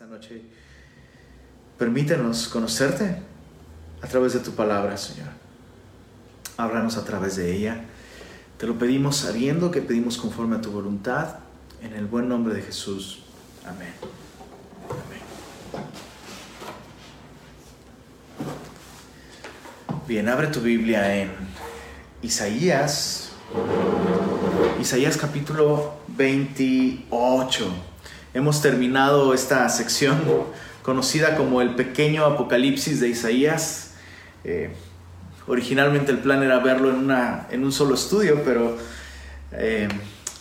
esta noche. Permítenos conocerte a través de tu palabra, Señor. Háblanos a través de ella. Te lo pedimos sabiendo que pedimos conforme a tu voluntad, en el buen nombre de Jesús. Amén. Amén. Bien, abre tu Biblia en Isaías, Isaías capítulo 28. Hemos terminado esta sección conocida como el pequeño apocalipsis de Isaías. Eh, originalmente el plan era verlo en, una, en un solo estudio, pero eh,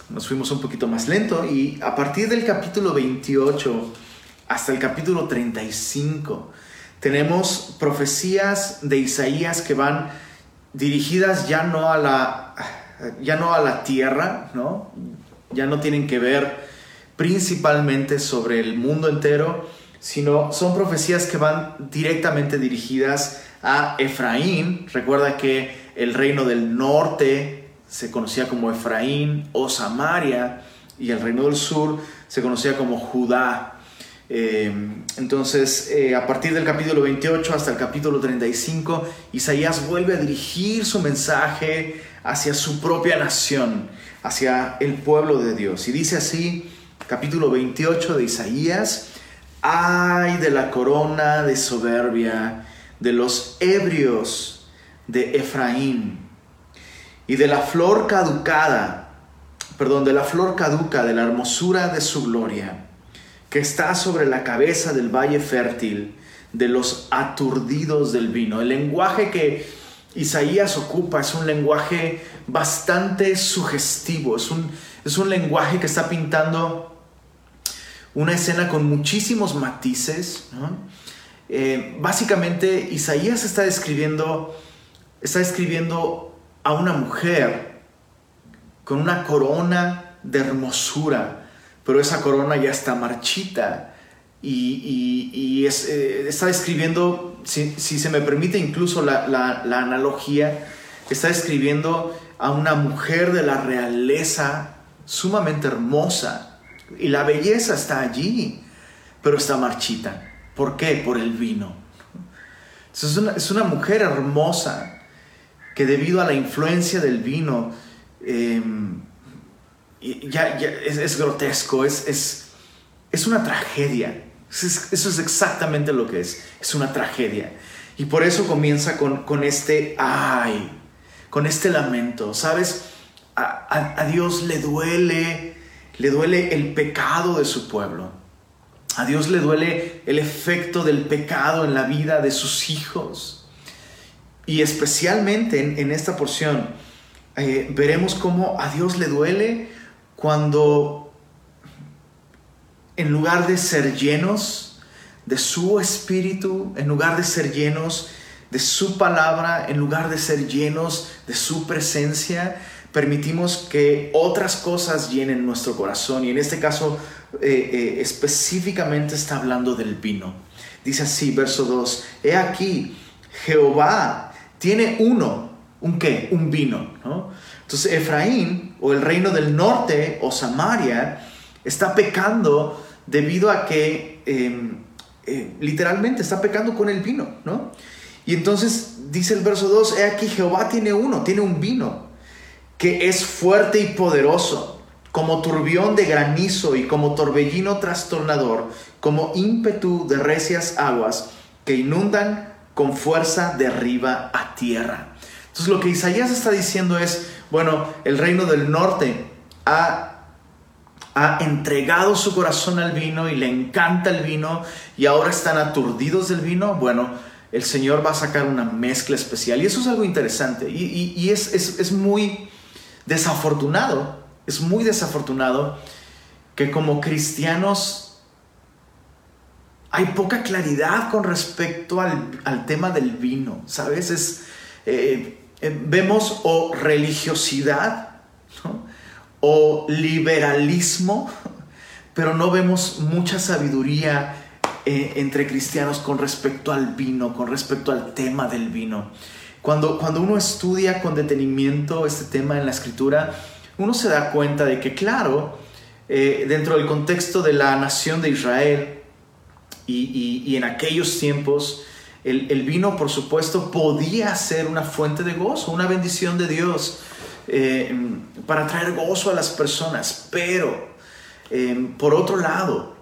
nos fuimos un poquito más lento y a partir del capítulo 28 hasta el capítulo 35 tenemos profecías de Isaías que van dirigidas ya no a la, ya no a la tierra, ¿no? ya no tienen que ver principalmente sobre el mundo entero, sino son profecías que van directamente dirigidas a Efraín. Recuerda que el reino del norte se conocía como Efraín o Samaria y el reino del sur se conocía como Judá. Eh, entonces, eh, a partir del capítulo 28 hasta el capítulo 35, Isaías vuelve a dirigir su mensaje hacia su propia nación, hacia el pueblo de Dios. Y dice así, capítulo 28 de Isaías, ay de la corona de soberbia de los ebrios de Efraín y de la flor caducada, perdón, de la flor caduca de la hermosura de su gloria que está sobre la cabeza del valle fértil de los aturdidos del vino. El lenguaje que Isaías ocupa es un lenguaje bastante sugestivo, es un, es un lenguaje que está pintando una escena con muchísimos matices. Eh, básicamente Isaías está describiendo, está a una mujer con una corona de hermosura, pero esa corona ya está marchita y, eh, está describiendo, si, se me permite incluso la, analogía, está describiendo a una mujer de la realeza sumamente hermosa y la belleza está allí, pero está marchita. ¿Por qué? Por el vino. Es una, es una mujer hermosa que debido a la influencia del vino, em, ya, es, grotesco, es, es, es, una tragedia. Eso es, exactamente lo que es, es una tragedia. Y por eso comienza con, con este ay, con este lamento. ¿Sabes? A, Dios le duele, le duele el pecado de su pueblo. A Dios le duele el efecto del pecado en la vida de sus hijos. Y especialmente en, esta porción eh, veremos cómo a Dios le duele cuando en lugar de ser llenos de su espíritu, en lugar de ser llenos de su palabra, en lugar de ser llenos de su presencia, permitimos que otras cosas llenen nuestro corazón. Y en este caso eh, eh, específicamente está hablando del vino. Dice así, verso 2, he aquí, Jehová tiene uno, un qué, un vino. ¿no? Entonces Efraín o el reino del norte o Samaria está pecando debido a que em, eh, literalmente está pecando con el vino, ¿no? Y entonces dice el verso 2, he aquí Jehová tiene uno, tiene un vino que es fuerte y poderoso, como turbión de granizo y como torbellino trastornador, como ímpetu de recias aguas que inundan con fuerza de arriba a tierra. Entonces lo que Isaías está diciendo es, bueno, el reino del norte ha, ha entregado su corazón al vino y le encanta el vino y ahora están aturdidos del vino. Bueno, el Señor va a sacar una mezcla especial y eso es algo interesante y, es, es muy desafortunado, es muy desafortunado que como cristianos hay poca claridad con respecto al, tema del vino, ¿sabes? Es, eh, eh, vemos o religiosidad o liberalismo, pero no vemos mucha sabiduría eh, entre cristianos con respecto al vino, con respecto al tema del vino. Cuando, cuando uno estudia con detenimiento este tema en la escritura, uno se da cuenta de que, claro, eh, dentro del contexto de la nación de Israel, Y, en aquellos tiempos el, vino, por supuesto, podía ser una fuente de gozo, una bendición de Dios eh, para traer gozo a las personas. Pero, eh, por otro lado,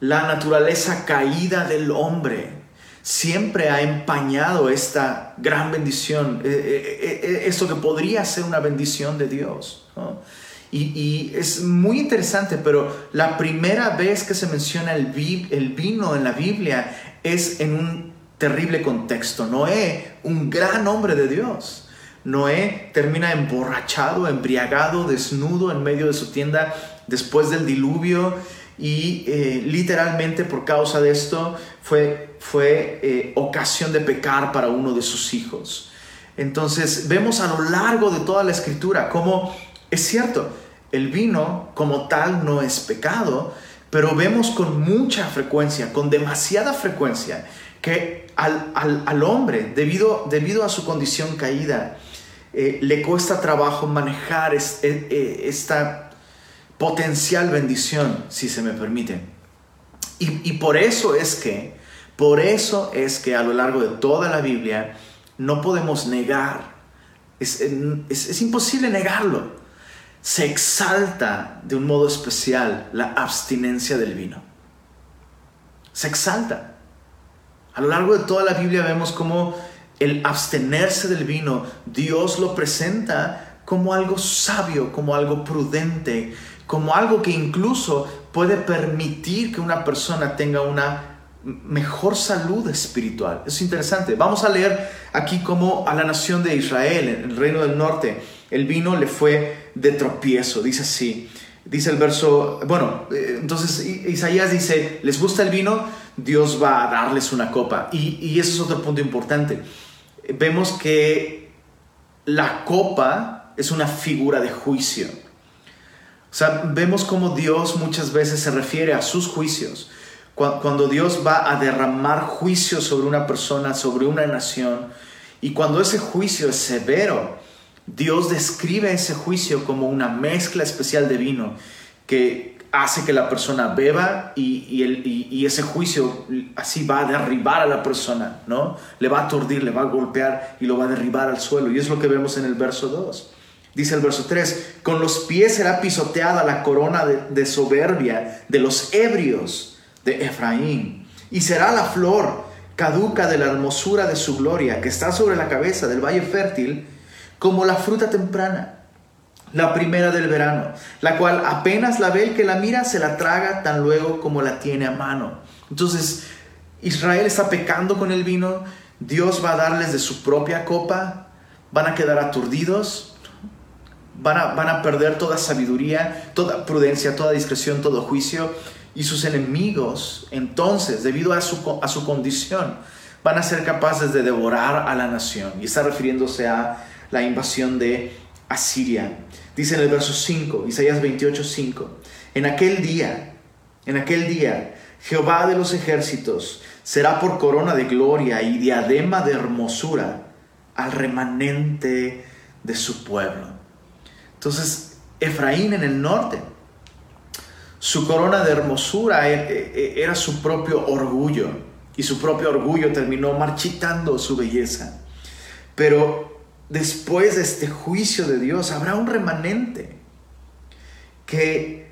la naturaleza caída del hombre siempre ha empañado esta gran bendición, esto que podría ser una bendición de Dios. Y, es muy interesante, pero la primera vez que se menciona el, el vino en la Biblia es en un terrible contexto. Noé, un gran hombre de Dios. Noé termina emborrachado, embriagado, desnudo en medio de su tienda después del diluvio y eh, literalmente por causa de esto fue, fue eh, ocasión de pecar para uno de sus hijos. Entonces vemos a lo largo de toda la escritura cómo es cierto, el vino como tal no es pecado, pero vemos con mucha frecuencia, con demasiada frecuencia, que al, hombre, debido, debido a su condición caída, eh, le cuesta trabajo manejar eh, eh, esta potencial bendición, si se me permite. Y, por eso es que, por eso es que a lo largo de toda la Biblia no podemos negar, es, es imposible negarlo se exalta de un modo especial la abstinencia del vino. Se exalta. A lo largo de toda la Biblia vemos cómo el abstenerse del vino, Dios lo presenta como algo sabio, como algo prudente, como algo que incluso puede permitir que una persona tenga una mejor salud espiritual. Es interesante. Vamos a leer aquí cómo a la nación de Israel, en el reino del norte, el vino le fue de tropiezo, dice así. Dice el verso, bueno, eh, entonces Isaías dice, ¿les gusta el vino? Dios va a darles una copa. Y, y ese es otro punto importante. Vemos que la copa es una figura de juicio. O sea, vemos cómo Dios muchas veces se refiere a sus juicios. Cuando Dios va a derramar juicio sobre una persona, sobre una nación, y cuando ese juicio es severo, Dios describe ese juicio como una mezcla especial de vino que hace que la persona beba y, ese juicio así va a derribar a la persona, ¿no? Le va a aturdir, le va a golpear y lo va a derribar al suelo. Y es lo que vemos en el verso 2. Dice el verso 3, con los pies será pisoteada la corona de, soberbia de los ebrios de Efraín y será la flor caduca de la hermosura de su gloria que está sobre la cabeza del valle fértil como la fruta temprana, la primera del verano, la cual apenas la ve el que la mira, se la traga tan luego como la tiene a mano. Entonces, Israel está pecando con el vino, Dios va a darles de su propia copa, van a quedar aturdidos, van a, van a perder toda sabiduría, toda prudencia, toda discreción, todo juicio, y sus enemigos, entonces, debido a su, a su condición, van a ser capaces de devorar a la nación. Y está refiriéndose a la invasión de Asiria. Dice en el verso 5, Isaías 28, 5, en aquel día, en aquel día, Jehová de los ejércitos será por corona de gloria y diadema de hermosura al remanente de su pueblo. Entonces, Efraín en el norte, su corona de hermosura e, e, e, era su propio orgullo y su propio orgullo terminó marchitando su belleza. Pero después de este juicio de Dios, habrá un remanente que,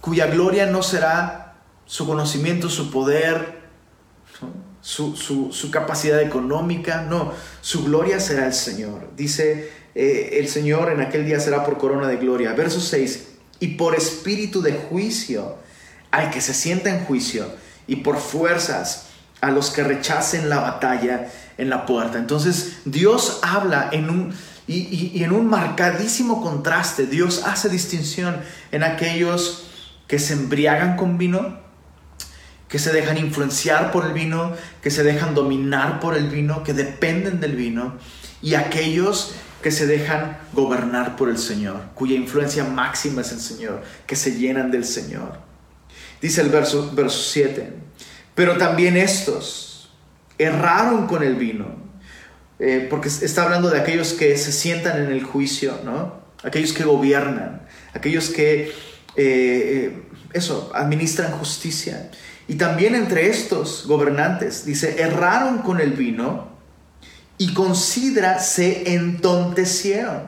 cuya gloria no será su conocimiento, su poder, su, capacidad económica, no, su gloria será el Señor. Dice eh, el Señor en aquel día será por corona de gloria. Verso 6, y por espíritu de juicio al que se sienta en juicio, y por fuerzas a los que rechacen la batalla en la puerta. Entonces Dios habla en un, y, en un marcadísimo contraste. Dios hace distinción en aquellos que se embriagan con vino, que se dejan influenciar por el vino, que se dejan dominar por el vino, que dependen del vino, y aquellos que se dejan gobernar por el Señor, cuya influencia máxima es el Señor, que se llenan del Señor. Dice el verso, verso 7, pero también estos, erraron con el vino, eh, porque está hablando de aquellos que se sientan en el juicio, ¿no? Aquellos que gobiernan, aquellos que, eh, eso, administran justicia. Y también entre estos gobernantes, dice, erraron con el vino y con sidra se entontecieron.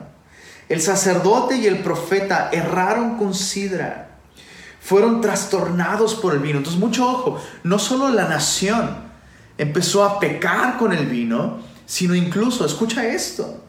El sacerdote y el profeta erraron con sidra. Fueron trastornados por el vino. Entonces, mucho ojo, no solo la nación empezó a pecar con el vino, sino incluso, escucha esto,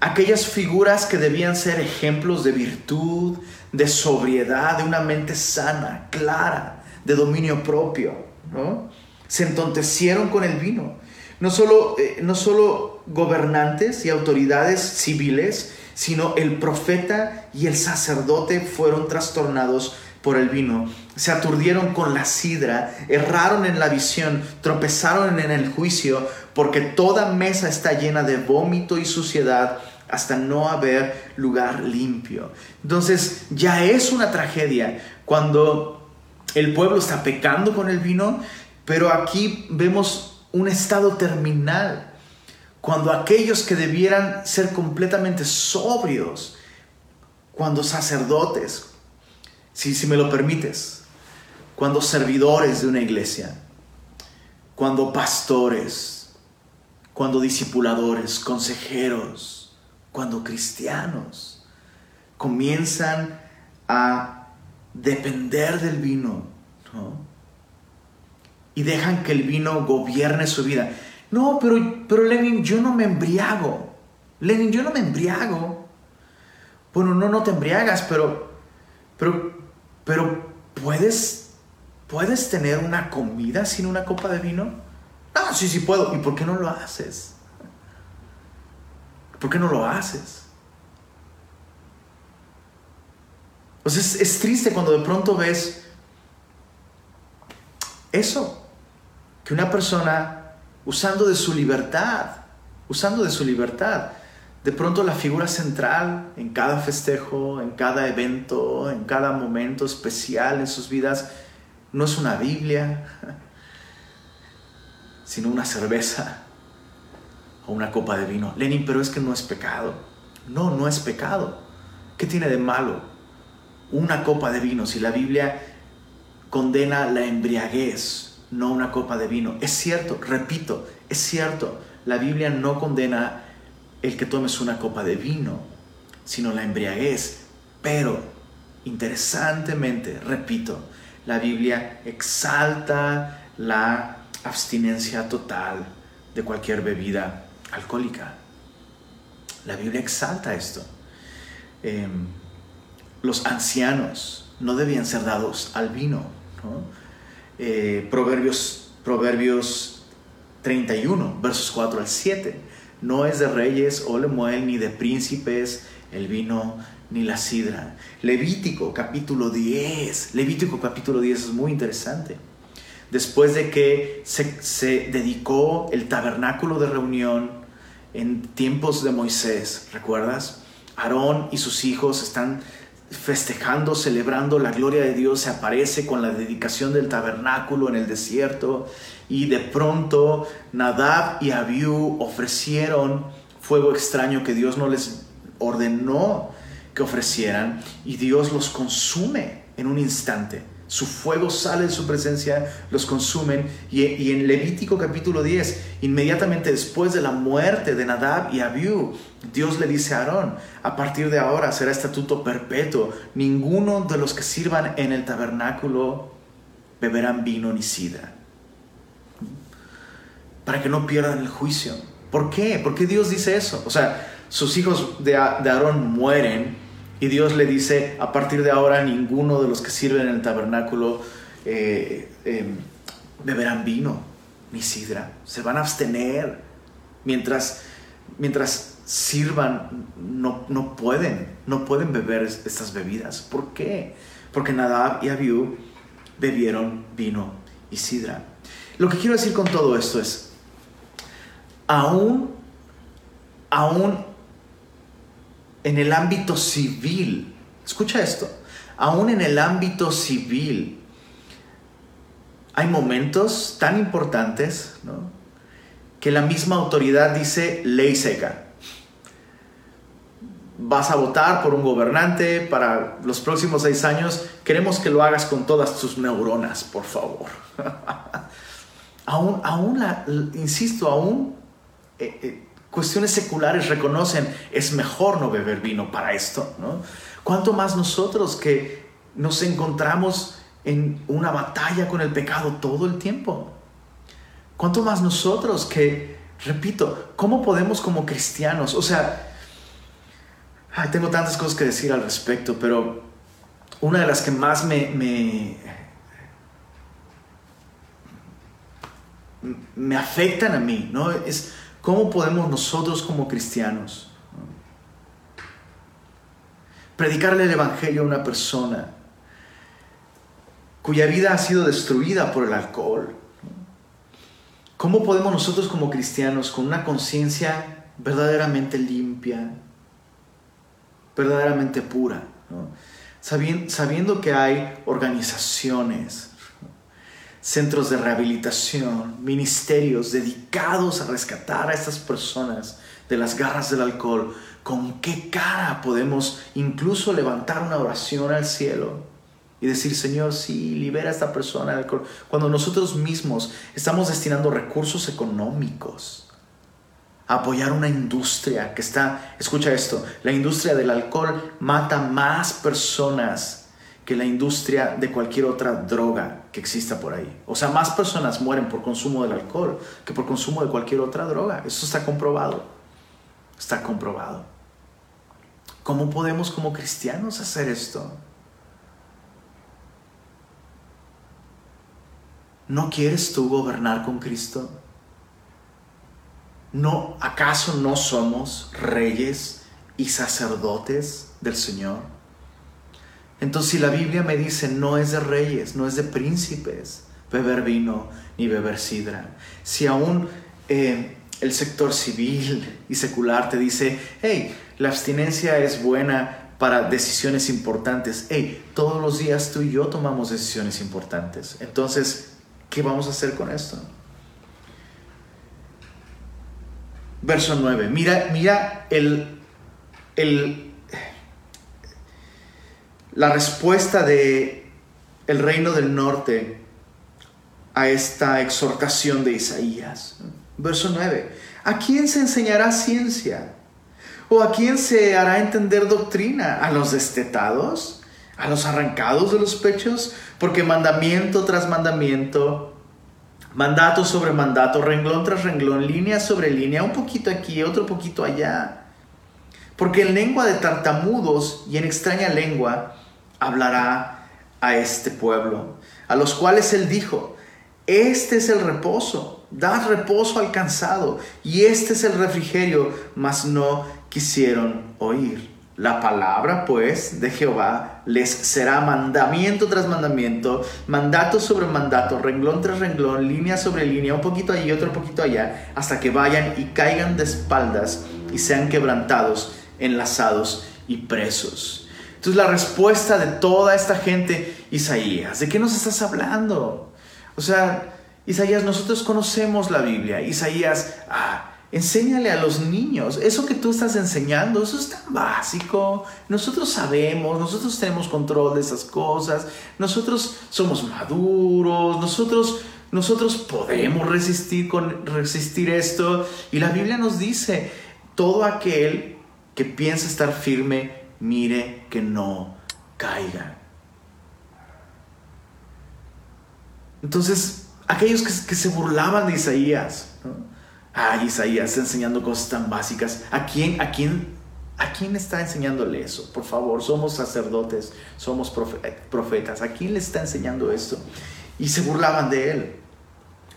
aquellas figuras que debían ser ejemplos de virtud, de sobriedad, de una mente sana, clara, de dominio propio, ¿no? Se entontecieron con el vino. No solo, eh, no solo gobernantes y autoridades civiles, sino el profeta y el sacerdote fueron trastornados por el vino, se aturdieron con la sidra, erraron en la visión, tropezaron en el juicio, porque toda mesa está llena de vómito y suciedad hasta no haber lugar limpio. Entonces ya es una tragedia cuando el pueblo está pecando con el vino, pero aquí vemos un estado terminal, cuando aquellos que debieran ser completamente sobrios, cuando sacerdotes, si, si me lo permites, cuando servidores de una iglesia, cuando pastores, cuando discipuladores, consejeros, cuando cristianos comienzan a depender del vino, Y dejan que el vino gobierne su vida. No, pero, pero Lenin, yo no me embriago. Lenin, yo no me embriago. Bueno, no, no te embriagas, pero, pero, pero puedes, puedes tener una comida sin una copa de vino. Ah, sí, sí puedo. ¿Y por qué no lo haces? ¿Por qué no lo haces? Pues es, es triste cuando de pronto ves eso, que una persona usando de su libertad, usando de su libertad, de pronto la figura central en cada festejo, en cada evento, en cada momento especial en sus vidas, no es una Biblia, sino una cerveza o una copa de vino. Lenin, pero es que no es pecado. No, no es pecado. ¿Qué tiene de malo una copa de vino si la Biblia condena la embriaguez, no una copa de vino? Es cierto, repito, es cierto, la Biblia no condena el que tomes una copa de vino, sino la embriaguez. Pero, interesantemente, repito, la Biblia exalta la abstinencia total de cualquier bebida alcohólica. La Biblia exalta esto. Em, los ancianos no debían ser dados al vino. Eh, proverbios, Proverbios 31, versos 4 al 7 no es de reyes o lemuel, ni de príncipes el vino ni la sidra. Levítico capítulo 10. Levítico capítulo 10 es muy interesante. Después de que se, se dedicó el tabernáculo de reunión en tiempos de Moisés, ¿recuerdas? Aarón y sus hijos están festejando, celebrando la gloria de Dios, se aparece con la dedicación del tabernáculo en el desierto y de pronto Nadab y Abiú ofrecieron fuego extraño que Dios no les ordenó que ofrecieran y Dios los consume en un instante. Su fuego sale de su presencia, los consumen. Y, en Levítico capítulo 10, inmediatamente después de la muerte de Nadab y Abiú, Dios le dice a Aarón, a partir de ahora será estatuto perpetuo. Ninguno de los que sirvan en el tabernáculo beberán vino ni sidra. Para que no pierdan el juicio. ¿Por qué? ¿Por qué Dios dice eso? O sea, sus hijos de, de Aarón mueren y Dios le dice, a partir de ahora ninguno de los que sirven en el tabernáculo eh, em, beberán vino ni sidra. Se van a abstener. Mientras, mientras sirvan, no, no pueden, no pueden beber estas bebidas. ¿Por qué? Porque Nadab y Abiú bebieron vino y sidra. Lo que quiero decir con todo esto es, aún, aún en el ámbito civil, escucha esto, aún en el ámbito civil, hay momentos tan importantes que la misma autoridad dice ley seca. vas a votar por un gobernante para los próximos seis años, queremos que lo hagas con todas tus neuronas, por favor. aún, aún insisto, aún eh, eh, cuestiones seculares reconocen, es mejor no beber vino para esto, ¿no? ¿Cuánto más nosotros que nos encontramos en una batalla con el pecado todo el tiempo? ¿Cuánto más nosotros que, repito, cómo podemos como cristianos, o sea, tengo tantas cosas que decir al respecto, pero una de las que más me, me, afectan a mí, ¿no? Es cómo podemos nosotros como cristianos predicarle el Evangelio a una persona cuya vida ha sido destruida por el alcohol. ¿Cómo podemos nosotros como cristianos, con una conciencia verdaderamente limpia, verdaderamente pura, sabiendo, que hay organizaciones, centros de rehabilitación, ministerios dedicados a rescatar a estas personas de las garras del alcohol, ¿con qué cara podemos incluso levantar una oración al cielo? Y decir, Señor, sí, libera a esta persona del alcohol. Cuando nosotros mismos estamos destinando recursos económicos a apoyar una industria que está, escucha esto, la industria del alcohol mata más personas que la industria de cualquier otra droga que exista por ahí. O sea, más personas mueren por consumo del alcohol que por consumo de cualquier otra droga. Eso está comprobado. Está comprobado. ¿Cómo podemos como cristianos hacer esto? ¿No quieres tú gobernar con Cristo? ¿No acaso no somos reyes y sacerdotes del Señor? Entonces si la Biblia me dice no es de reyes, no es de príncipes beber vino ni beber sidra, si aún eh, el sector civil y secular te dice, hey, la abstinencia es buena para decisiones importantes, hey, todos los días tú y yo tomamos decisiones importantes. Entonces, ¿qué vamos a hacer con esto? Verso 9, mira, mira el, el, la respuesta de el reino del norte a esta exhortación de Isaías. Verso 9. ¿A quién se enseñará ciencia? ¿O a quién se hará entender doctrina? ¿A los destetados? ¿A los arrancados de los pechos? Porque mandamiento tras mandamiento, mandato sobre mandato, renglón tras renglón, línea sobre línea, un poquito aquí, otro poquito allá. Porque en lengua de tartamudos y en extraña lengua hablará a este pueblo, a los cuales él dijo, este es el reposo dad reposo al cansado, y este es el refrigerio, mas no quisieron oír. La palabra, pues, de Jehová les será mandamiento tras mandamiento, mandato sobre mandato, renglón tras renglón, línea sobre línea, un poquito allí, otro poquito allá, hasta que vayan y caigan de espaldas y sean quebrantados, enlazados y presos. Entonces la respuesta de toda esta gente, Isaías, ¿de qué nos estás hablando? O sea, Isaías, nosotros conocemos la Biblia. Isaías, ah, enséñale a los niños. Eso que tú estás enseñando, eso es tan básico. Nosotros sabemos, nosotros tenemos control de esas cosas. Nosotros somos maduros, nosotros, nosotros podemos resistir, con, resistir esto. Y la Biblia nos dice, todo aquel que piensa estar firme, mire que no caiga. Entonces, aquellos que, se burlaban de Isaías. Ay, Isaías enseñando cosas tan básicas. ¿A quién, a quién, a quién está enseñándole eso? Por favor, somos sacerdotes, somos profetas. ¿A quién le está enseñando esto? Y se burlaban de él.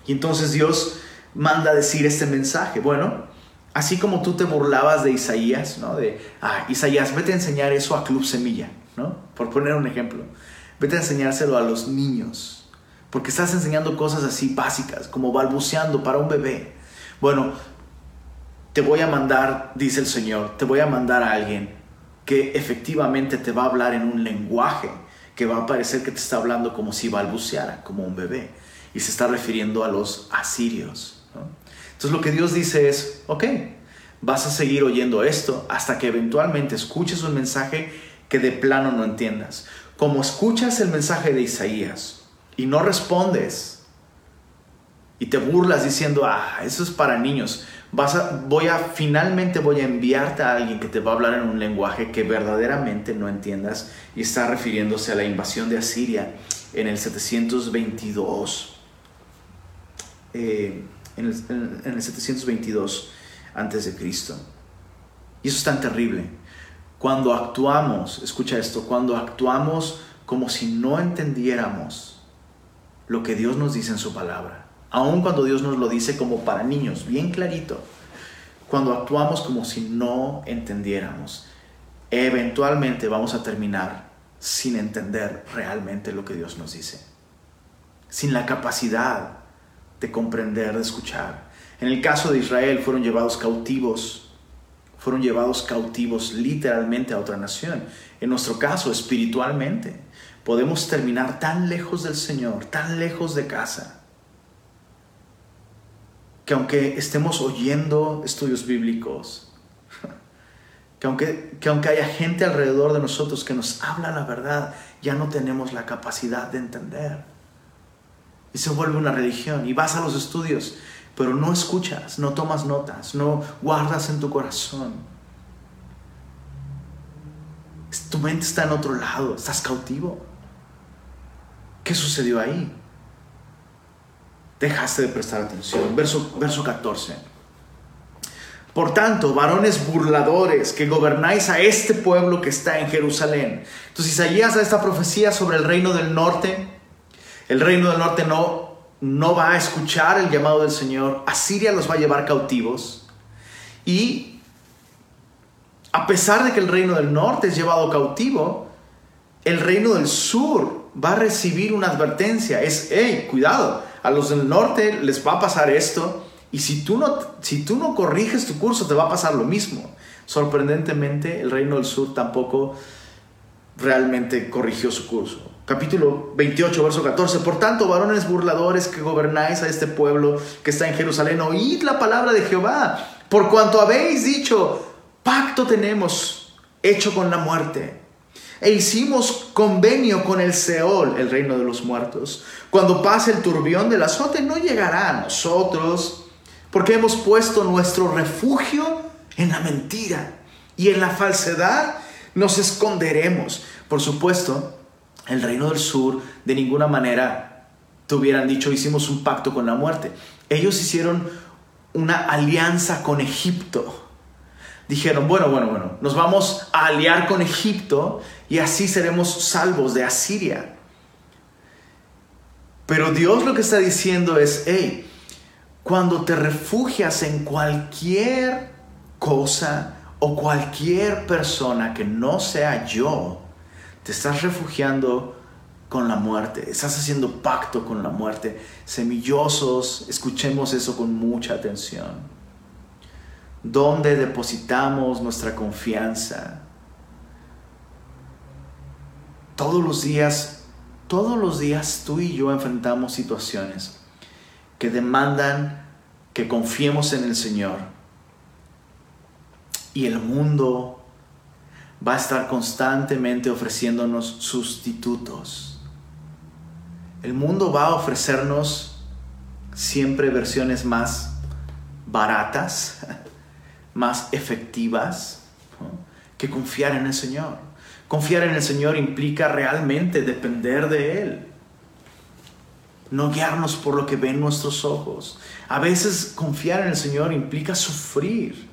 Y entonces Dios manda decir este mensaje. Bueno, así como tú te burlabas de Isaías, ¿no? De, ah, Isaías, vete a enseñar eso a Club Semilla, ¿no? Por poner un ejemplo. Vete a enseñárselo a los niños porque estás enseñando cosas así básicas, como balbuceando para un bebé. Bueno, te voy a mandar, dice el Señor, te voy a mandar a alguien que efectivamente te va a hablar en un lenguaje que va a parecer que te está hablando como si balbuceara, como un bebé. Y se está refiriendo a los asirios. Entonces lo que Dios dice es, ok, vas a seguir oyendo esto hasta que eventualmente escuches un mensaje que de plano no entiendas. Como escuchas el mensaje de Isaías y no respondes y te burlas diciendo, ah, eso es para niños, vas voy a, finalmente voy a enviarte a alguien que te va a hablar en un lenguaje que verdaderamente no entiendas y está refiriéndose a la invasión de Asiria en el 722. Eh, en, el, en el 722 antes de Cristo. Y eso es tan terrible. Cuando actuamos, escucha esto, cuando actuamos como si no entendiéramos lo que Dios nos dice en su palabra, aun cuando Dios nos lo dice como para niños, bien clarito, cuando actuamos como si no entendiéramos, eventualmente vamos a terminar sin entender realmente lo que Dios nos dice, sin la capacidad de comprender, de escuchar. En el caso de Israel fueron llevados cautivos, fueron llevados cautivos literalmente a otra nación. En nuestro caso, espiritualmente, podemos terminar tan lejos del Señor, tan lejos de casa, que aunque estemos oyendo estudios bíblicos, que aunque, que aunque haya gente alrededor de nosotros que nos habla la verdad, ya no tenemos la capacidad de entender. Y se vuelve una religión. Y vas a los estudios pero no escuchas, no tomas notas, no guardas en tu corazón. Tu mente está en otro lado, estás cautivo. ¿Qué sucedió ahí? Dejaste de prestar atención. Verso, verso 14. Por tanto, varones burladores que gobernáis a este pueblo que está en Jerusalén. Entonces Isaías da esta profecía sobre el reino del norte. El reino del norte no no va a escuchar el llamado del Señor, Asiria los va a llevar cautivos. Y a pesar de que el reino del norte es llevado cautivo, el reino del sur va a recibir una advertencia, es, hey, cuidado, a los del norte les va a pasar esto y si tú no, si tú no corriges tu curso te va a pasar lo mismo. Sorprendentemente, el reino del sur tampoco realmente corrigió su curso capítulo 28, verso 14. Por tanto, varones burladores que gobernáis a este pueblo que está en Jerusalén, oíd la palabra de Jehová, por cuanto habéis dicho, pacto tenemos hecho con la muerte. E hicimos convenio con el Seol, el reino de los muertos. Cuando pase el turbión del azote, no llegará a nosotros, porque hemos puesto nuestro refugio en la mentira y en la falsedad nos esconderemos. Por supuesto, el reino del sur de ninguna manera te hubieran dicho hicimos un pacto con la muerte. Ellos hicieron una alianza con Egipto. Dijeron, bueno, bueno, bueno, nos vamos a aliar con Egipto y así seremos salvos de Asiria. Pero Dios lo que está diciendo es, hey, cuando te refugias en cualquier cosa o cualquier persona que no sea yo, te estás refugiando con la muerte, estás haciendo pacto con la muerte. Semillosos, escuchemos eso con mucha atención. ¿Dónde depositamos nuestra confianza? Todos los días, todos los días tú y yo enfrentamos situaciones que demandan que confiemos en el Señor. Y el mundo va a estar constantemente ofreciéndonos sustitutos. El mundo va a ofrecernos siempre versiones más baratas, más efectivas, que confiar en el Señor. Confiar en el Señor implica realmente depender de Él. No guiarnos por lo que ven nuestros ojos. A veces confiar en el Señor implica sufrir.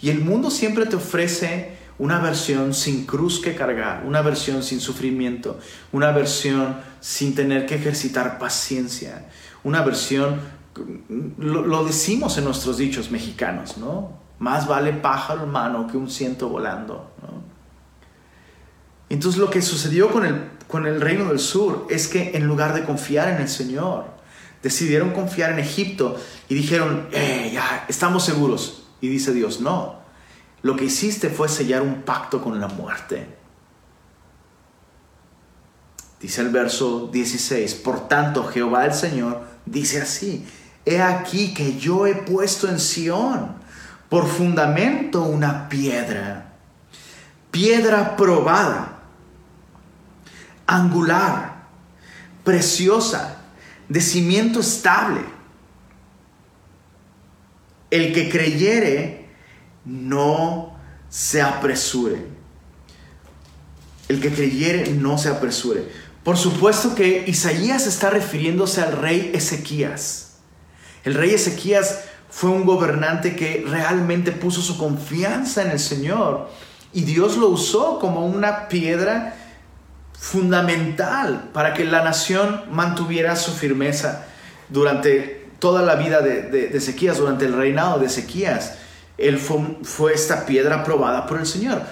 Y el mundo siempre te ofrece una versión sin cruz que cargar, una versión sin sufrimiento, una versión sin tener que ejercitar paciencia, una versión, lo, decimos en nuestros dichos mexicanos, ¿no? Más vale pájaro en mano que un ciento volando, Entonces lo que sucedió con el, con el reino del sur es que en lugar de confiar en el Señor, decidieron confiar en Egipto y dijeron, eh, ya, estamos seguros. Y dice Dios, no, lo que hiciste fue sellar un pacto con la muerte. Dice el verso 16, por tanto Jehová el Señor dice así, he aquí que yo he puesto en Sión por fundamento una piedra, piedra probada, angular, preciosa, de cimiento estable. El que creyere, no se apresure. El que creyere, no se apresure. Por supuesto que Isaías está refiriéndose al rey Ezequías. El rey Ezequías fue un gobernante que realmente puso su confianza en el Señor y Dios lo usó como una piedra fundamental para que la nación mantuviera su firmeza durante toda la vida de, Ezequías, durante el reinado de Ezequías. Él fue, esta piedra aprobada por el Señor.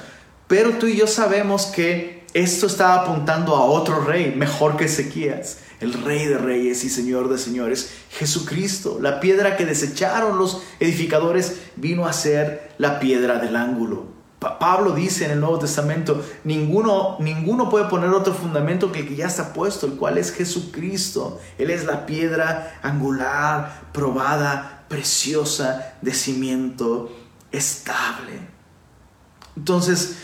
Pero tú y yo sabemos que esto estaba apuntando a otro rey, mejor que Ezequías el Rey de Reyes y Señor de Señores, Jesucristo. La piedra que desecharon los edificadores vino a ser la piedra del ángulo. Pablo dice en el Nuevo Testamento, ninguno, ninguno puede poner otro fundamento que el que ya está puesto, el cual es Jesucristo. Él es la piedra angular, probada, preciosa, de cimiento estable. Entonces,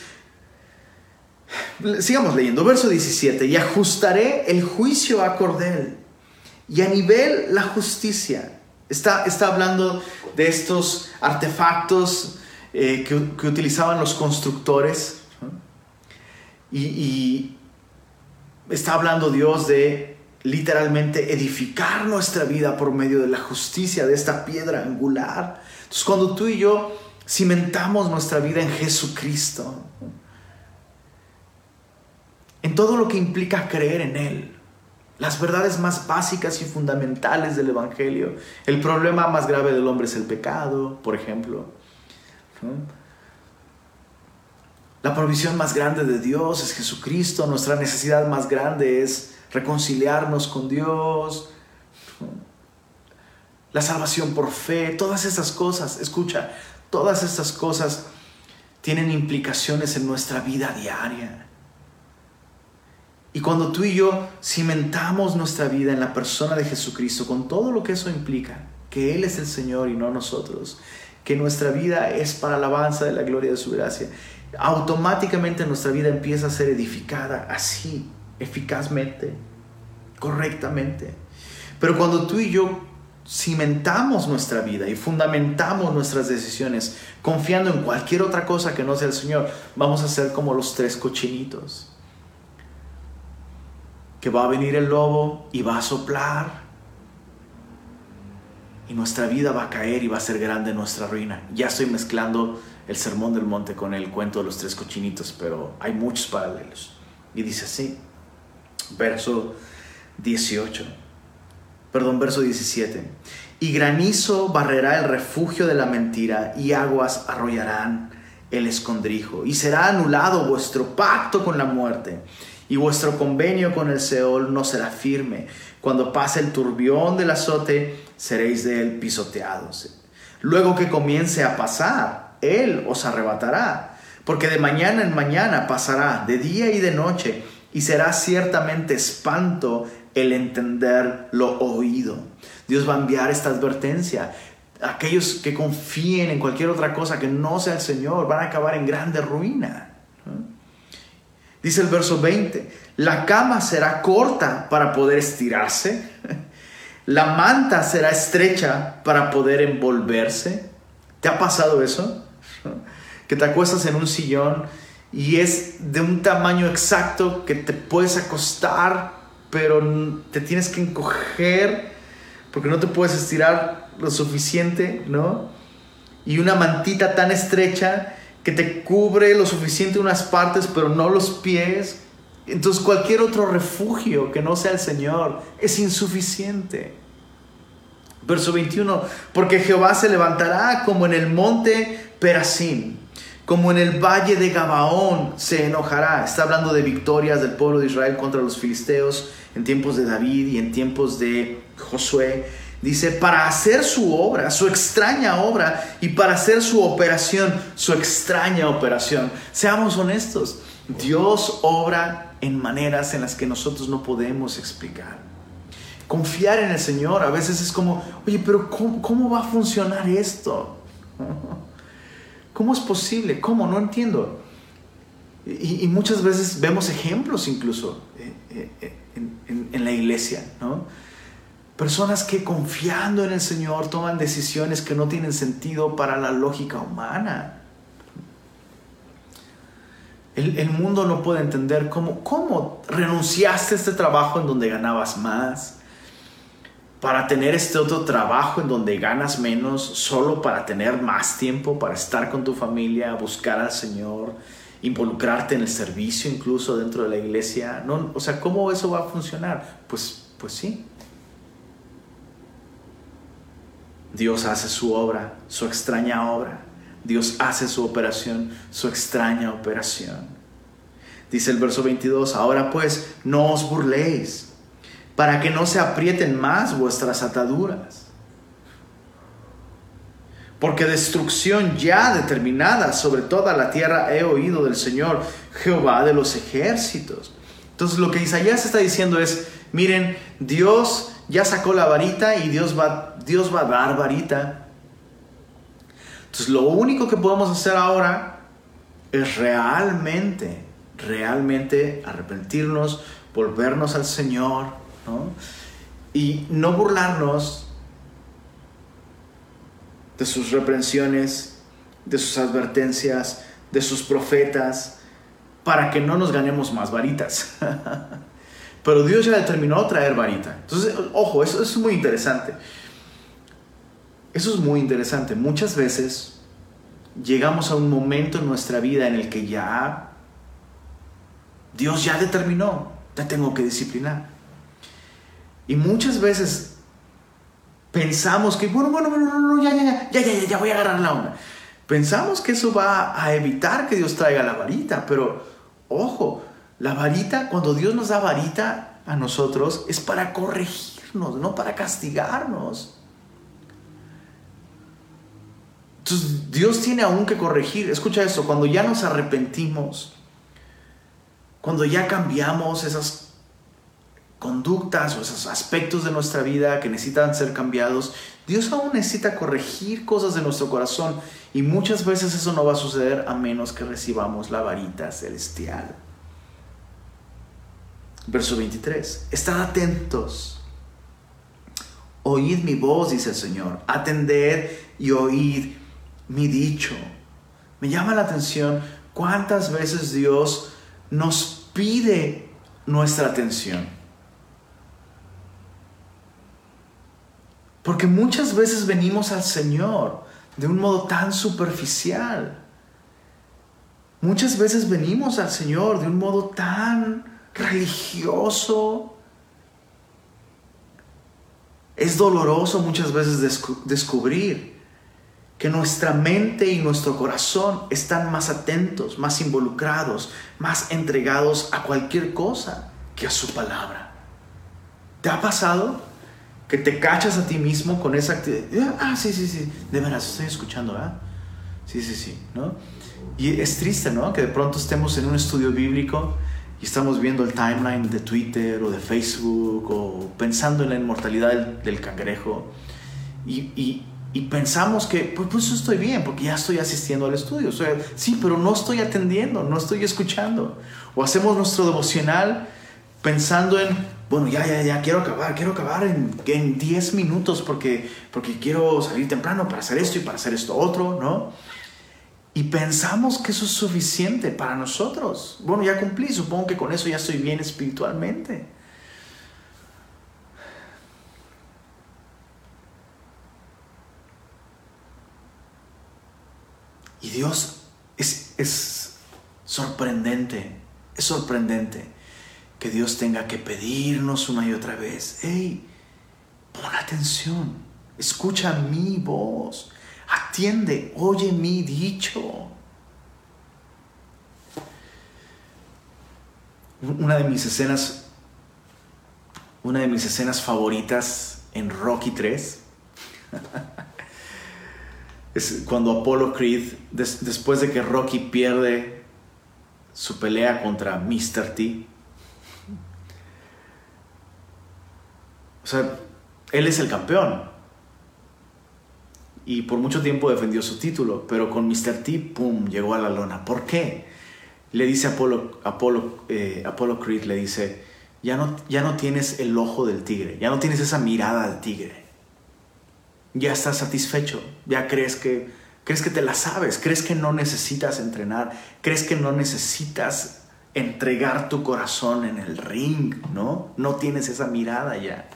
Sigamos leyendo, verso 17, y ajustaré el juicio a cordel y a nivel la justicia. Está, está hablando de estos artefactos eh, que, utilizaban los constructores y, y está hablando Dios de literalmente edificar nuestra vida por medio de la justicia, de esta piedra angular. Entonces cuando tú y yo cimentamos nuestra vida en Jesucristo, en todo lo que implica creer en Él. Las verdades más básicas y fundamentales del Evangelio. El problema más grave del hombre es el pecado, por ejemplo. La provisión más grande de Dios es Jesucristo. Nuestra necesidad más grande es reconciliarnos con Dios. La salvación por fe, todas esas cosas, escucha, todas estas cosas tienen implicaciones en nuestra vida diaria. Y cuando tú y yo cimentamos nuestra vida en la persona de Jesucristo, con todo lo que eso implica, que Él es el Señor y no nosotros, que nuestra vida es para alabanza de la gloria de su gracia, automáticamente nuestra vida empieza a ser edificada así, eficazmente, correctamente. Pero cuando tú y yo cimentamos nuestra vida y fundamentamos nuestras decisiones confiando en cualquier otra cosa que no sea el Señor, vamos a ser como los tres cochinitos que va a venir el lobo y va a soplar y nuestra vida va a caer y va a ser grande nuestra ruina. Ya estoy mezclando el sermón del monte con el cuento de los tres cochinitos, pero hay muchos paralelos. Y dice así, verso 18, perdón, verso 17, y granizo barrerá el refugio de la mentira y aguas arrollarán el escondrijo, y será anulado vuestro pacto con la muerte y vuestro convenio con el Seol no será firme. Cuando pase el turbión del azote, seréis de él pisoteados. Luego que comience a pasar, él os arrebatará, porque de mañana en mañana pasará, de día y de noche, y será ciertamente espanto el entender lo oído. Dios va a enviar esta advertencia. Aquellos que confíen en cualquier otra cosa que no sea el Señor van a acabar en grande ruina. Dice el verso 20, la cama será corta para poder estirarse, la manta será estrecha para poder envolverse. ¿Te ha pasado eso? Que te acuestas en un sillón y es de un tamaño exacto que te puedes acostar, pero te tienes que encoger porque no te puedes estirar lo suficiente, ¿no? Y una mantita tan estrecha que te cubre lo suficiente unas partes, pero no los pies. Entonces cualquier otro refugio que no sea el Señor es insuficiente. Verso 21, porque Jehová se levantará como en el monte Perasim, como en el valle de Gabaón se enojará. Está hablando de victorias del pueblo de Israel contra los filisteos en tiempos de David y en tiempos de Josué. Dice, para hacer su obra, su extraña obra, y para hacer su operación, su extraña operación. Seamos honestos, Dios obra en maneras en las que nosotros no podemos explicar. Confiar en el Señor a veces es como, oye, pero ¿cómo, cómo va a funcionar esto? ¿Cómo es posible? ¿Cómo? No entiendo. Y, muchas veces vemos ejemplos incluso eh, eh, en, en la iglesia, ¿no? Personas que confiando en el Señor toman decisiones que no tienen sentido para la lógica humana. El, mundo no puede entender cómo, cómo renunciaste a este trabajo en donde ganabas más para tener este otro trabajo en donde ganas menos, solo para tener más tiempo, para estar con tu familia, buscar al Señor, involucrarte en el servicio incluso dentro de la iglesia. No, o sea, ¿cómo eso va a funcionar? Pues, pues sí. Dios hace su obra, su extraña obra. Dios hace su operación, su extraña operación. Dice el verso 22, ahora pues no os burléis, para que no se aprieten más vuestras ataduras. Porque destrucción ya determinada sobre toda la tierra he oído del Señor Jehová de los ejércitos. Entonces lo que Isaías está diciendo es, miren, Dios ya sacó la varita y Dios va, Dios va a dar varita. Entonces lo único que podemos hacer ahora es realmente, realmente arrepentirnos, volvernos al Señor, Y no burlarnos de sus reprensiones, de sus advertencias, de sus profetas, para que no nos ganemos más varitas. Pero Dios ya determinó traer varita. Entonces, ojo, eso, es muy interesante. Eso es muy interesante. Muchas veces llegamos a un momento en nuestra vida en el que ya Dios ya determinó, te tengo que disciplinar. Y muchas veces pensamos que, bueno, bueno, bueno, ya, ya, ya, ya, ya, voy a agarrar la onda. Pensamos que eso va a evitar que Dios traiga la varita, pero ojo, la varita, cuando Dios nos da varita a nosotros, es para corregirnos, no para castigarnos. Entonces, Dios tiene aún que corregir. Escucha esto, cuando ya nos arrepentimos, cuando ya cambiamos esas conductas o esos aspectos de nuestra vida que necesitan ser cambiados, Dios aún necesita corregir cosas de nuestro corazón y muchas veces eso no va a suceder a menos que recibamos la varita celestial. Verso 23. Estad atentos. Oíd mi voz, dice el Señor. Atended y oíd mi dicho. Me llama la atención cuántas veces Dios nos pide nuestra atención. Porque muchas veces venimos al Señor de un modo tan superficial. Muchas veces venimos al Señor de un modo tan religioso. Es doloroso muchas veces descubrir que nuestra mente y nuestro corazón están más atentos, más involucrados, más entregados a cualquier cosa que a su palabra. ¿Te ha pasado que te cachas a ti mismo con esa actividad? Ah, sí, sí, sí, de veras, estoy escuchando, ¿verdad? Sí, sí, sí, ¿no? Y es triste, ¿no? Que de pronto estemos en un estudio bíblico y estamos viendo el timeline de Twitter o de Facebook o pensando en la inmortalidad del, cangrejo y, pensamos que pues, pues estoy bien porque ya estoy asistiendo al estudio. O sea, sí, pero no estoy atendiendo, no estoy escuchando. O hacemos nuestro devocional pensando en, bueno, ya, ya, ya, quiero acabar, quiero acabar en, en 10 minutos porque, porque quiero salir temprano para hacer esto y para hacer esto otro, ¿no? Y pensamos que eso es suficiente para nosotros. Bueno, ya cumplí, supongo que con eso ya estoy bien espiritualmente. Y Dios es, es sorprendente, es sorprendente que Dios tenga que pedirnos una y otra vez, hey, pon atención, escucha mi voz, atiende, oye mi dicho. Una de mis escenas, una de mis escenas favoritas en Rocky 3 es cuando Apollo Creed, después de que Rocky pierde su pelea contra Mr. T, sea, él es el campeón, y por mucho tiempo defendió su título, pero con Mr. T, ¡pum!, llegó a la lona. ¿Por qué? Le dice Apolo, Apolo, eh, Creed, le dice, ya no, ya no tienes el ojo del tigre, ya no tienes esa mirada del tigre. Ya estás satisfecho, ya crees que, crees que te la sabes, crees que no necesitas entrenar, crees que no necesitas entregar tu corazón en el ring, ¿no? No tienes esa mirada ya.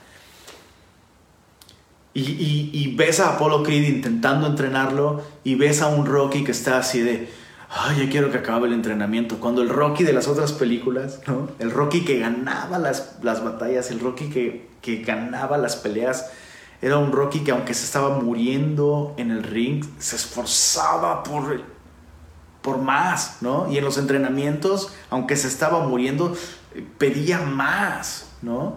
Y, ves a Apollo Creed intentando entrenarlo y ves a un Rocky que está así de, ay, ya quiero que acabe el entrenamiento. Cuando el Rocky de las otras películas, ¿no? El Rocky que ganaba las, las batallas, el Rocky que, que ganaba las peleas, era un Rocky que aunque se estaba muriendo en el ring, se esforzaba por, por más, ¿no? Y en los entrenamientos, aunque se estaba muriendo, pedía más, ¿no?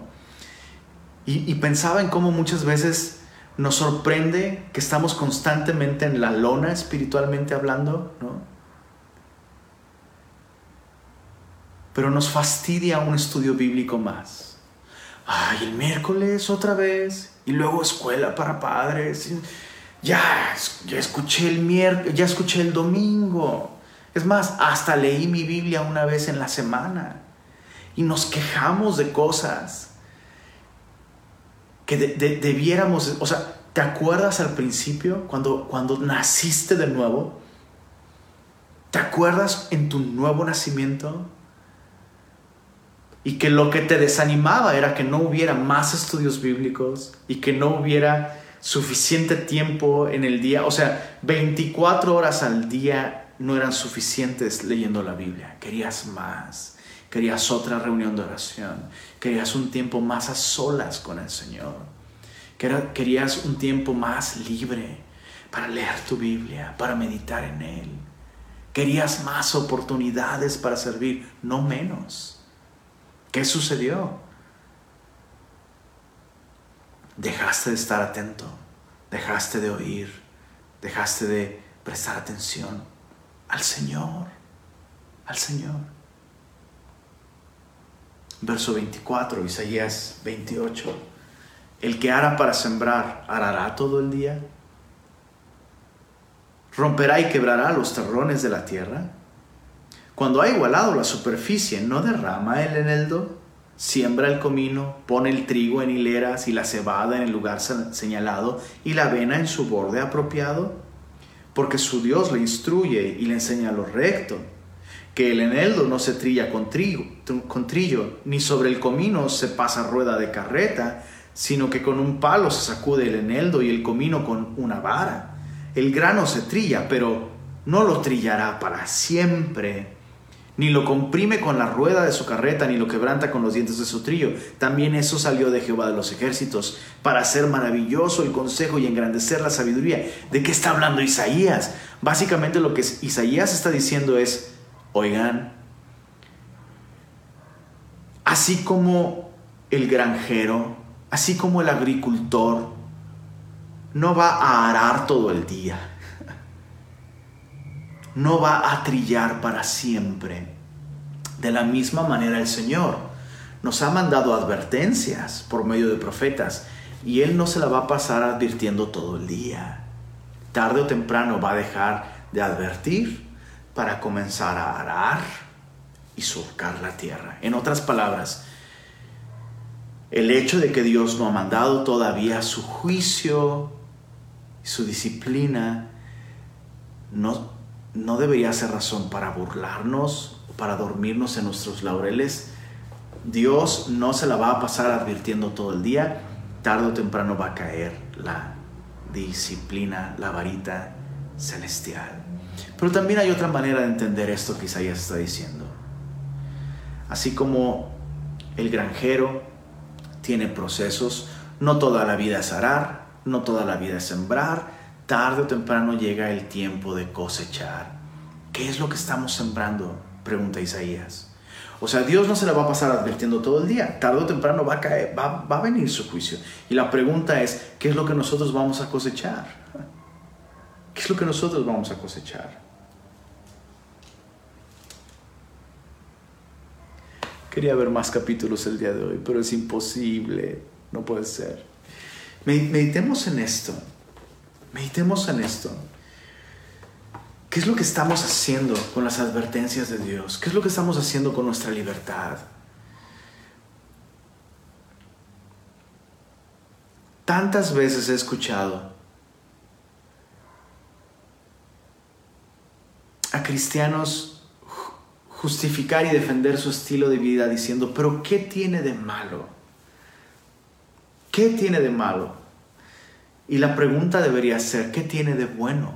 Y, y pensaba en cómo muchas veces nos sorprende que estamos constantemente en la lona espiritualmente hablando, ¿no? Pero nos fastidia un estudio bíblico más. Ay, el miércoles otra vez y luego escuela para padres. Ya, ya escuché el miércoles, ya escuché el domingo. Es más, hasta leí mi Biblia una vez en la semana. Y nos quejamos de cosas que debiéramos, o sea, ¿te acuerdas al principio cuando, cuando naciste de nuevo? ¿Te acuerdas en tu nuevo nacimiento? Y que lo que te desanimaba era que no hubiera más estudios bíblicos y que no hubiera suficiente tiempo en el día. O sea, 24 horas al día no eran suficientes leyendo la Biblia. Querías más. Querías otra reunión de oración. Querías un tiempo más a solas con el Señor. Querías un tiempo más libre para leer tu Biblia, para meditar en Él. Querías más oportunidades para servir, no menos. ¿Qué sucedió? Dejaste de estar atento, dejaste de oír, dejaste de prestar atención al Señor, al Señor verso 24, Isaías 28. El que hará para sembrar, ¿arará todo el día? ¿Romperá y quebrará los terrones de la tierra? Cuando ha igualado la superficie, ¿no derrama el eneldo? Siembra el comino, pone el trigo en hileras y la cebada en el lugar señalado y la avena en su borde apropiado? Porque su Dios le instruye y le enseña lo recto que el eneldo no se trilla con, con trillo, ni sobre el comino se pasa rueda de carreta, sino que con un palo se sacude el eneldo y el comino con una vara. El grano se trilla, pero no lo trillará para siempre, ni lo comprime con la rueda de su carreta, ni lo quebranta con los dientes de su trillo. También eso salió de Jehová de los ejércitos, para hacer maravilloso el consejo y engrandecer la sabiduría. ¿De qué está hablando Isaías? Básicamente lo que Isaías está diciendo es, Oigan, así como el granjero, así como el agricultor, no va a arar todo el día, no va a trillar para siempre. De la misma manera el Señor nos ha mandado advertencias por medio de profetas y Él no se la va a pasar advirtiendo todo el día. Tarde o temprano va a dejar de advertir para comenzar a arar y surcar la tierra. En otras palabras, el hecho de que Dios no ha mandado todavía su juicio y su disciplina no, no debería ser razón para burlarnos o para dormirnos en nuestros laureles. Dios no se la va a pasar advirtiendo todo el día, tarde o temprano va a caer la disciplina, la varita celestial. Pero también hay otra manera de entender esto que Isaías está diciendo. Así como el granjero tiene procesos, no toda la vida es arar, no toda la vida es sembrar, tarde o temprano llega el tiempo de cosechar. ¿Qué es lo que estamos sembrando? Pregunta Isaías. O sea, Dios no se la va a pasar advirtiendo todo el día. Tarde o temprano va a, caer, va, va a venir su juicio. Y la pregunta es, ¿qué es lo que nosotros vamos a cosechar? ¿Qué es lo que nosotros vamos a cosechar? Quería ver más capítulos el día de hoy, pero es imposible, no puede ser. Meditemos en esto. Meditemos en esto. ¿Qué es lo que estamos haciendo con las advertencias de Dios? ¿Qué es lo que estamos haciendo con nuestra libertad? Tantas veces he escuchado cristianos justificar y defender su estilo de vida diciendo, pero ¿qué tiene de malo? ¿Qué tiene de malo? Y la pregunta debería ser, ¿qué tiene de bueno?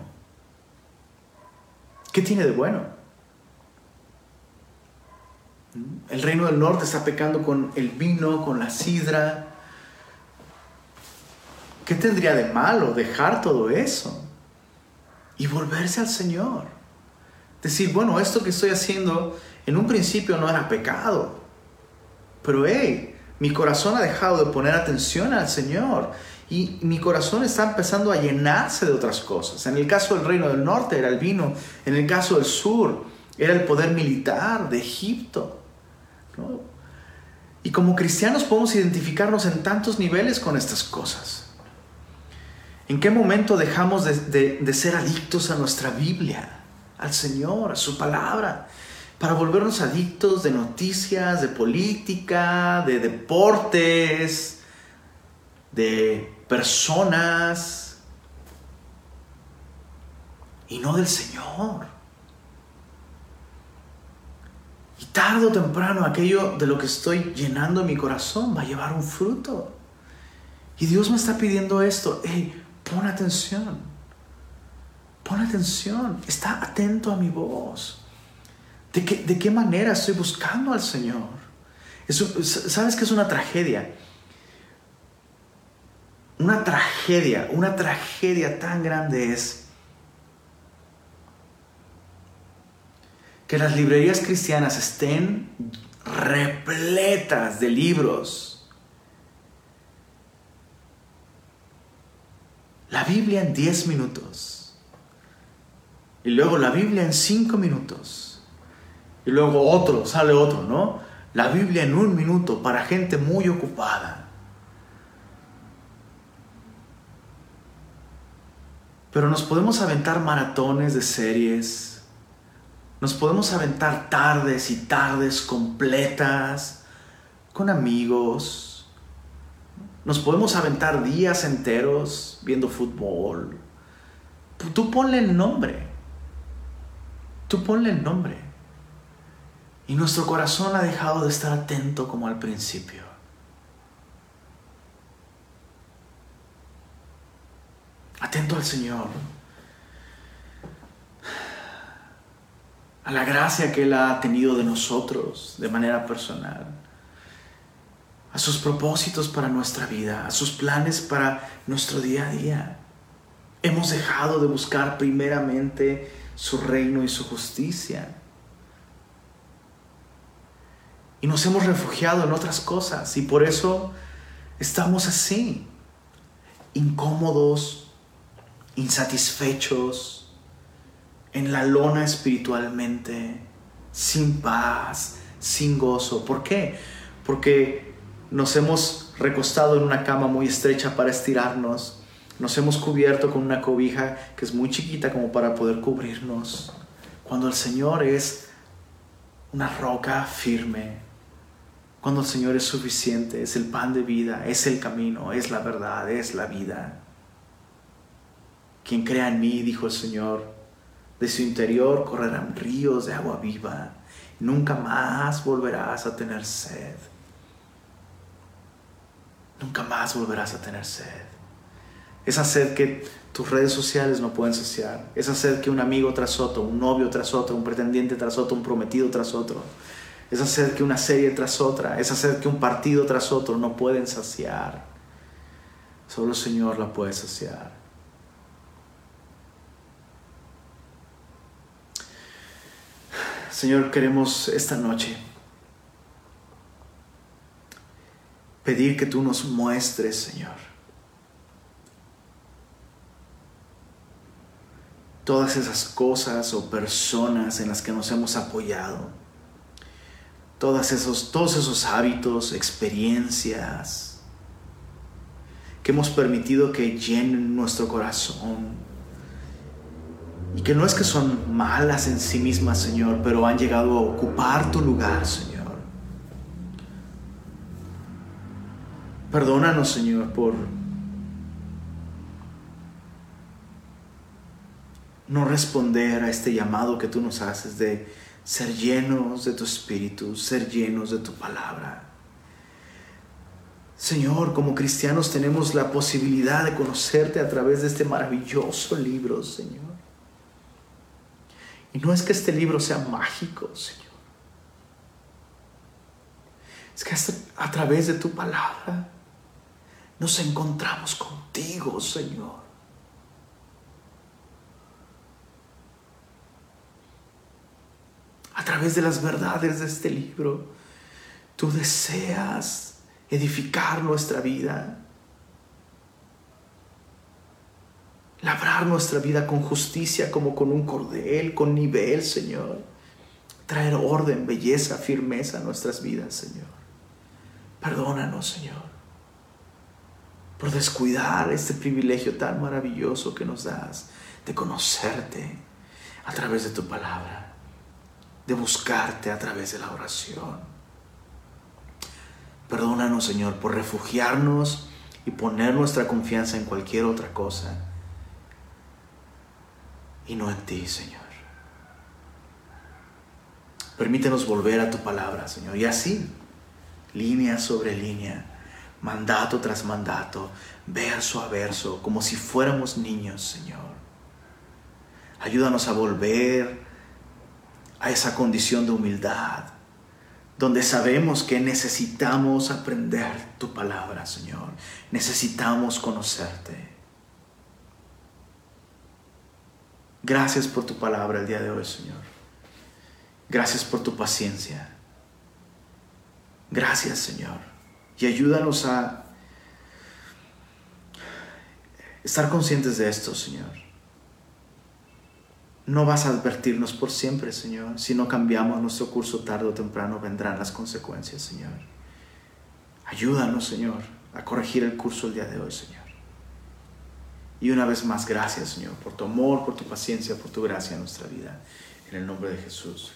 ¿Qué tiene de bueno? El reino del norte está pecando con el vino, con la sidra. ¿Qué tendría de malo dejar todo eso y volverse al Señor? Decir, bueno, esto que estoy haciendo en un principio no era pecado, pero hey, mi corazón ha dejado de poner atención al Señor y mi corazón está empezando a llenarse de otras cosas. En el caso del reino del norte era el vino, en el caso del sur era el poder militar de Egipto. Y como cristianos podemos identificarnos en tantos niveles con estas cosas. ¿En qué momento dejamos de, de ser adictos a nuestra Biblia, al Señor, a su palabra? para volvernos adictos de noticias, de política, de deportes, de personas y no del Señor. Y tarde o temprano aquello de lo que estoy llenando mi corazón va a llevar un fruto. Y Dios me está pidiendo esto. Hey, pon atención. Pon atención. Está atento a mi voz. ¿De qué, manera estoy buscando al Señor? ¿Sabes que es una tragedia? Una tragedia, una tragedia tan grande es que las librerías cristianas estén repletas de libros. La Biblia en 10 minutos. Y luego la Biblia en 5 minutos y luego otro, sale otro, ¿no? La Biblia en un minuto para gente muy ocupada. Pero nos podemos aventar maratones de series, nos podemos aventar tardes y tardes completas con amigos, nos podemos aventar días enteros viendo fútbol. Tú ponle el nombre, tú ponle el nombre. Y nuestro corazón ha dejado de estar atento como al principio. Atento al Señor. A la gracia que Él ha tenido de nosotros de manera personal. A sus propósitos para nuestra vida. A sus planes para nuestro día a día. Hemos dejado de buscar primeramente su reino y su justicia y nos hemos refugiado en otras cosas y por eso estamos así, incómodos, insatisfechos, en la lona espiritualmente, sin paz, sin gozo. ¿Por qué? Porque nos hemos recostado en una cama muy estrecha para estirarnos, nos hemos cubierto con una cobija que es muy chiquita como para poder cubrirnos, cuando el Señor es una roca firme, cuando el Señor es suficiente, es el pan de vida, es el camino, es la verdad, es la vida. Quien crea en mí, dijo el Señor, de su interior correrán ríos de agua viva. Nunca más volverás a tener sed. Nunca más volverás a tener sed. Esa sed que tus redes sociales no pueden saciar. Esa sed que un amigo tras otro, un novio tras otro, un pretendiente tras otro, un prometido tras otro es hacer que una serie tras otra, es hacer que un partido tras otro no pueden saciar. Solo el Señor la puede saciar. Señor, queremos esta noche pedir que tú nos muestres, Señor, todas esas cosas o personas en las que nos hemos apoyado todos esos, todos esos hábitos, experiencias, que hemos permitido que llenen nuestro corazón. Y que no es que son malas en sí mismas, Señor, pero han llegado a ocupar tu lugar, Señor. Perdónanos, Señor, por no responder a este llamado que tú nos haces de ser llenos de tu espíritu, ser llenos de tu palabra. Señor, como cristianos tenemos la posibilidad de conocerte a través de este maravilloso libro, Señor. Y no es que este libro sea mágico, Señor. Es que a través de tu palabra nos encontramos contigo, Señor. A través de las verdades de este libro, tú deseas edificar nuestra vida, labrar nuestra vida con justicia como con un cordel, con nivel, Señor. Traer orden, belleza, firmeza a nuestras vidas, Señor. Perdónanos, Señor, por descuidar este privilegio tan maravilloso que nos das de conocerte a través de tu palabra de buscarte a través de la oración. Perdónanos, Señor, por refugiarnos y poner nuestra confianza en cualquier otra cosa y no en ti, Señor. Permítenos volver a tu palabra, Señor, y así, línea sobre línea, mandato tras mandato, verso a verso, como si fuéramos niños, Señor. Ayúdanos a volver a esa condición de humildad, donde sabemos que necesitamos aprender tu palabra, Señor. Necesitamos conocerte. Gracias por tu palabra el día de hoy, Señor. Gracias por tu paciencia. Gracias, Señor. Y ayúdanos a estar conscientes de esto, Señor no vas a advertirnos por siempre, Señor. Si no cambiamos nuestro curso tarde o temprano, vendrán las consecuencias, Señor. Ayúdanos, Señor, a corregir el curso el día de hoy, Señor. Y una vez más, gracias, Señor, por tu amor, por tu paciencia, por tu gracia en nuestra vida. En el nombre de Jesús.